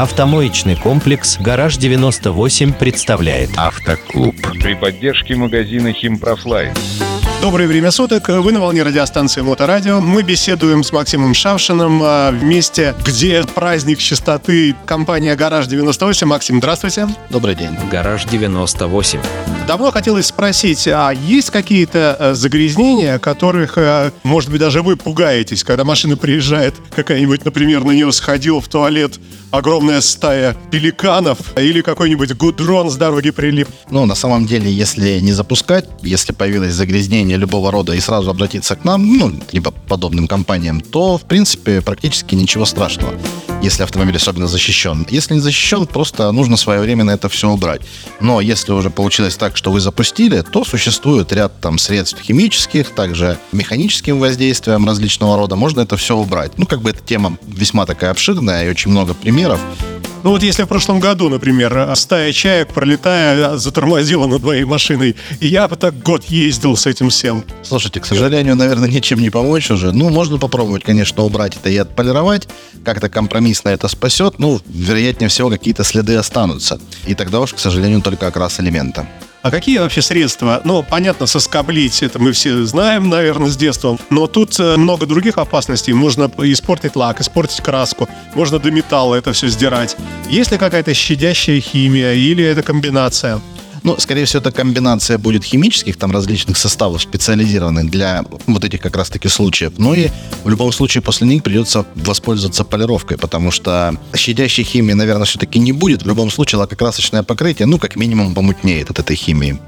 Автомоечный комплекс «Гараж 98» представляет Автоклуб при поддержке магазина «Химпрофлайн». Доброе время суток. Вы на волне радиостанции Моторадио. Мы беседуем с Максимом Шавшиным а, в месте, где праздник чистоты компания «Гараж 98». Максим, здравствуйте. Добрый день. «Гараж 98». Давно хотелось спросить, а есть какие-то а, загрязнения, которых, а, может быть, даже вы пугаетесь, когда машина приезжает, какая-нибудь, например, на нее сходил в туалет огромная стая пеликанов или какой-нибудь гудрон с дороги прилип? Ну, на самом деле, если не запускать, если появилось загрязнение любого рода и сразу обратиться к нам, ну, либо подобным компаниям, то, в принципе, практически ничего страшного если автомобиль особенно защищен. Если не защищен, просто нужно своевременно это все убрать. Но если уже получилось так, что вы запустили, то существует ряд там средств химических, также механическим воздействием различного рода. Можно это все убрать. Ну, как бы эта тема весьма такая обширная и очень много примеров. Ну вот если в прошлом году, например, стая чаек, пролетая, затормозила над моей машиной, и я бы так год ездил с этим всем. Слушайте, к сожалению, наверное, ничем не помочь уже. Ну, можно попробовать, конечно, убрать это и отполировать. Как-то компромиссно это спасет. Ну, вероятнее всего, какие-то следы останутся. И тогда уж, к сожалению, только окрас элемента. А какие вообще средства? Ну, понятно, соскоблить, это мы все знаем, наверное, с детства. Но тут э, много других опасностей. Можно испортить лак, испортить краску. Можно до металла это все сдирать. Есть ли какая-то щадящая химия или это комбинация? Ну, скорее всего, это комбинация будет химических, там, различных составов, специализированных для вот этих как раз-таки случаев. Ну и в любом случае после них придется воспользоваться полировкой, потому что щадящей химии, наверное, все-таки не будет. В любом случае лакокрасочное покрытие, ну, как минимум, помутнеет от этой химии.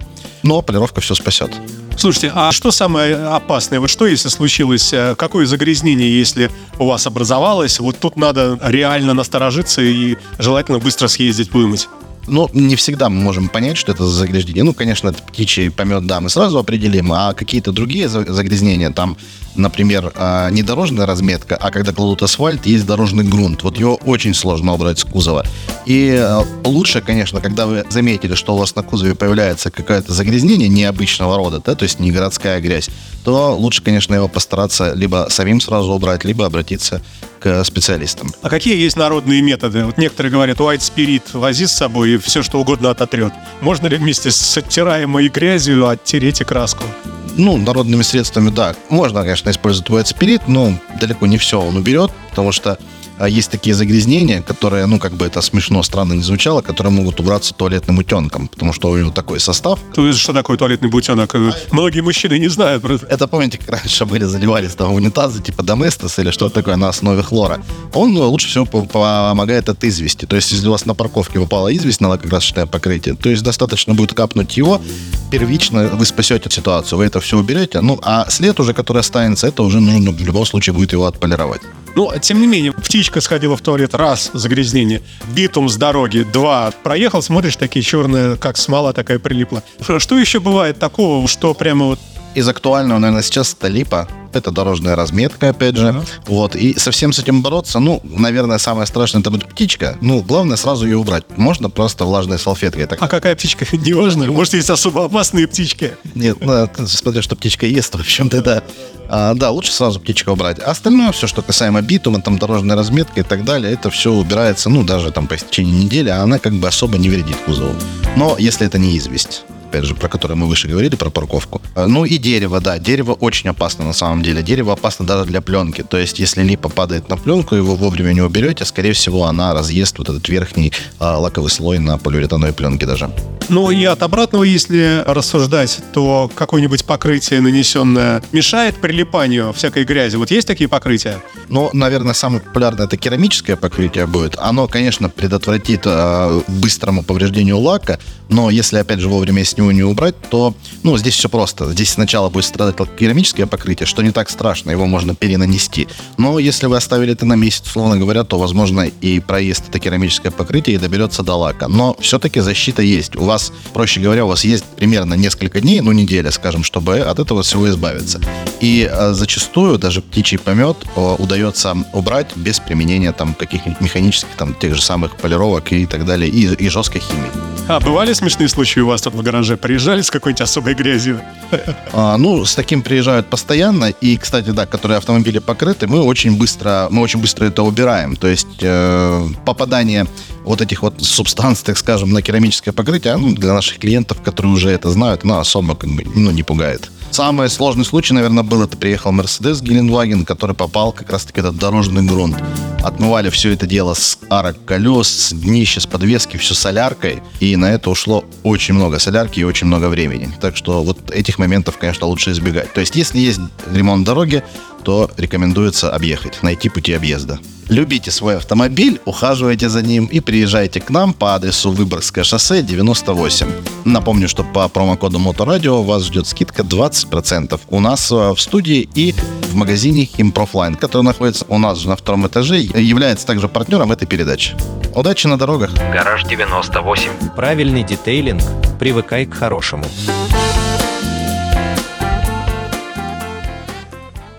Но полировка все спасет. Слушайте, а что самое опасное? Вот что, если случилось, э, какое загрязнение, если у вас образовалось? Вот тут надо реально насторожиться и желательно быстро съездить вымыть. Но не всегда мы можем понять, что это за загрязнение. Ну, конечно, это птичий помет, да, мы сразу определим, а какие-то другие загрязнения, там, например, а, не дорожная разметка, а когда кладут асфальт, есть дорожный грунт. Вот его очень сложно убрать с кузова. И а, лучше, конечно, когда вы заметили, что у вас на кузове появляется какое-то загрязнение необычного рода, да, то есть не городская грязь, то лучше, конечно, его постараться либо самим сразу убрать, либо обратиться к специалистам. А какие есть народные методы? Вот некоторые говорят, white spirit вози с собой и все что угодно ототрет. Можно ли вместе с оттираемой грязью оттереть и краску? Ну, народными средствами, да. Можно, конечно, использовать white spirit, но далеко не все он уберет, потому что есть такие загрязнения, которые, ну, как бы это смешно, странно не звучало, которые могут убраться туалетным утенком, потому что у него такой состав. То что такое туалетный бутенок? Многие мужчины не знают. Просто. Это, помните, как раньше были, заливались там унитазы, типа доместос или что-то такое на основе хлора. Он ну, лучше всего помогает от извести. То есть, если у вас на парковке попала известь на лакокрасочное покрытие, то есть достаточно будет капнуть его, первично вы спасете ситуацию, вы это все уберете, ну, а след уже, который останется, это уже нужно в любом случае будет его отполировать. Ну, тем не менее, птичка сходила в туалет, раз, загрязнение, битум с дороги, два, проехал, смотришь, такие черные, как смола такая прилипла. Что еще бывает такого, что прямо вот из актуального, наверное, сейчас это липа. Это дорожная разметка, опять же. Uh-huh. Вот. И совсем с этим бороться, ну, наверное, самое страшное это будет птичка. Ну, главное сразу ее убрать. Можно просто влажной салфеткой. Так. А какая птичка? Не важно. Может, есть особо опасные птички. Нет, ну, смотря, что птичка ест, в общем-то, да. А, да, лучше сразу птичку убрать. А остальное, все, что касаемо битума, там, дорожной разметки и так далее, это все убирается, ну, даже там по истечении недели, а она как бы особо не вредит кузову. Но если это не известь опять же, про который мы выше говорили, про парковку. А, ну и дерево, да, дерево очень опасно на самом деле. Дерево опасно даже для пленки. То есть, если липа падает на пленку, его вовремя не уберете, скорее всего, она разъест вот этот верхний а, лаковый слой на полиуретановой пленке даже. Ну и от обратного, если рассуждать, то какое-нибудь покрытие нанесенное мешает прилипанию всякой грязи. Вот есть такие покрытия? Ну, наверное, самое популярное это керамическое покрытие будет. Оно, конечно, предотвратит э, быстрому повреждению лака, но если, опять же, вовремя с него не убрать, то, ну, здесь все просто. Здесь сначала будет страдать керамическое покрытие, что не так страшно, его можно перенанести. Но если вы оставили это на месяц, условно говоря, то, возможно, и проезд это керамическое покрытие и доберется до лака. Но все-таки защита есть. У вас, проще говоря, у вас есть примерно несколько дней, ну, неделя, скажем, чтобы от этого всего избавиться. И э, зачастую даже птичий помет э, удается убрать без применения там каких-нибудь механических, там, тех же самых полировок и так далее, и, и жесткой химии. А бывали смешные случаи у вас тут в гараже? Приезжали с какой-нибудь особой грязью? А, ну, с таким приезжают постоянно. И, кстати, да, которые автомобили покрыты, мы очень быстро, мы очень быстро это убираем. То есть э, попадание вот этих вот субстанций, так скажем, на керамическое покрытие, ну, для наших клиентов, которые уже это знают, ну, особо как бы, ну, не пугает. Самый сложный случай, наверное, был, это приехал Мерседес Геленваген, который попал как раз-таки этот дорожный грунт. Отмывали все это дело с арок колес, с днища, с подвески, все соляркой. И на это ушло очень много солярки и очень много времени. Так что вот этих моментов, конечно, лучше избегать. То есть, если есть ремонт дороги, то рекомендуется объехать, найти пути объезда. Любите свой автомобиль, ухаживайте за ним и приезжайте к нам по адресу Выборгское шоссе 98. Напомню, что по промокоду Моторадио вас ждет скидка 20% у нас э, в студии и в магазине Химпрофлайн, который находится у нас же на втором этаже, является также партнером этой передачи. Удачи на дорогах! Гараж 98. Правильный детейлинг. Привыкай к хорошему.